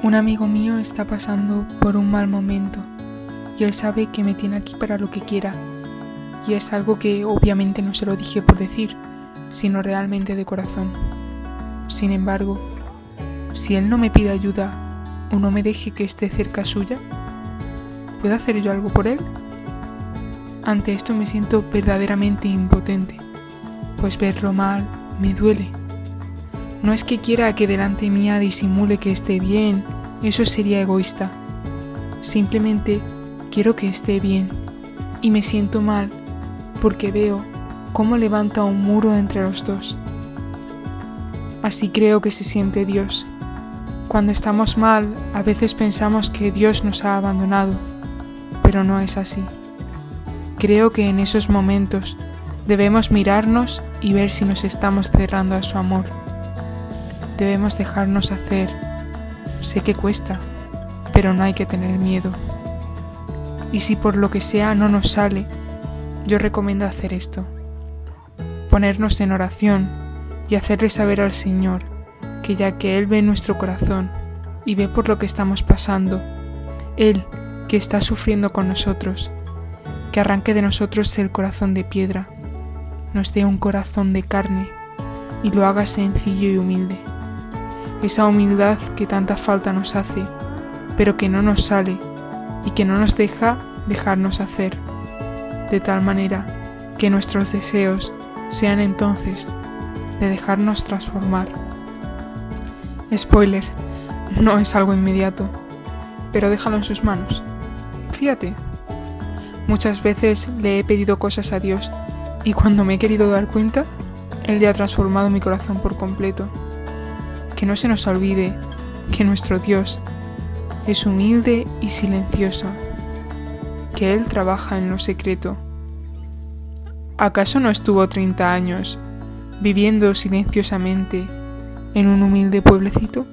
Un amigo mío está pasando por un mal momento y él sabe que me tiene aquí para lo que quiera. Y es algo que obviamente no se lo dije por decir, sino realmente de corazón. Sin embargo, si él no me pide ayuda o no me deje que esté cerca suya, ¿puedo hacer yo algo por él? Ante esto me siento verdaderamente impotente, pues verlo mal me duele no es que quiera que delante mía disimule que esté bien, eso sería egoísta. Simplemente quiero que esté bien y me siento mal porque veo cómo levanta un muro entre los dos. Así creo que se siente Dios. Cuando estamos mal, a veces pensamos que Dios nos ha abandonado, pero no es así. Creo que en esos momentos debemos mirarnos y ver si nos estamos cerrando a su amor debemos dejarnos hacer. Sé que cuesta, pero no hay que tener miedo. Y si por lo que sea no nos sale, yo recomiendo hacer esto. Ponernos en oración y hacerle saber al Señor que ya que Él ve nuestro corazón y ve por lo que estamos pasando, Él, que está sufriendo con nosotros, que arranque de nosotros el corazón de piedra, nos dé un corazón de carne y lo haga sencillo y humilde esa humildad que tanta falta nos hace, pero que no nos sale y que no nos deja dejarnos hacer, de tal manera que nuestros deseos sean entonces de dejarnos transformar. Spoiler, no es algo inmediato, pero déjalo en sus manos. Fíjate, muchas veces le he pedido cosas a Dios y cuando me he querido dar cuenta, Él ya ha transformado mi corazón por completo que no se nos olvide que nuestro Dios es humilde y silencioso, que Él trabaja en lo secreto. ¿Acaso no estuvo 30 años viviendo silenciosamente en un humilde pueblecito?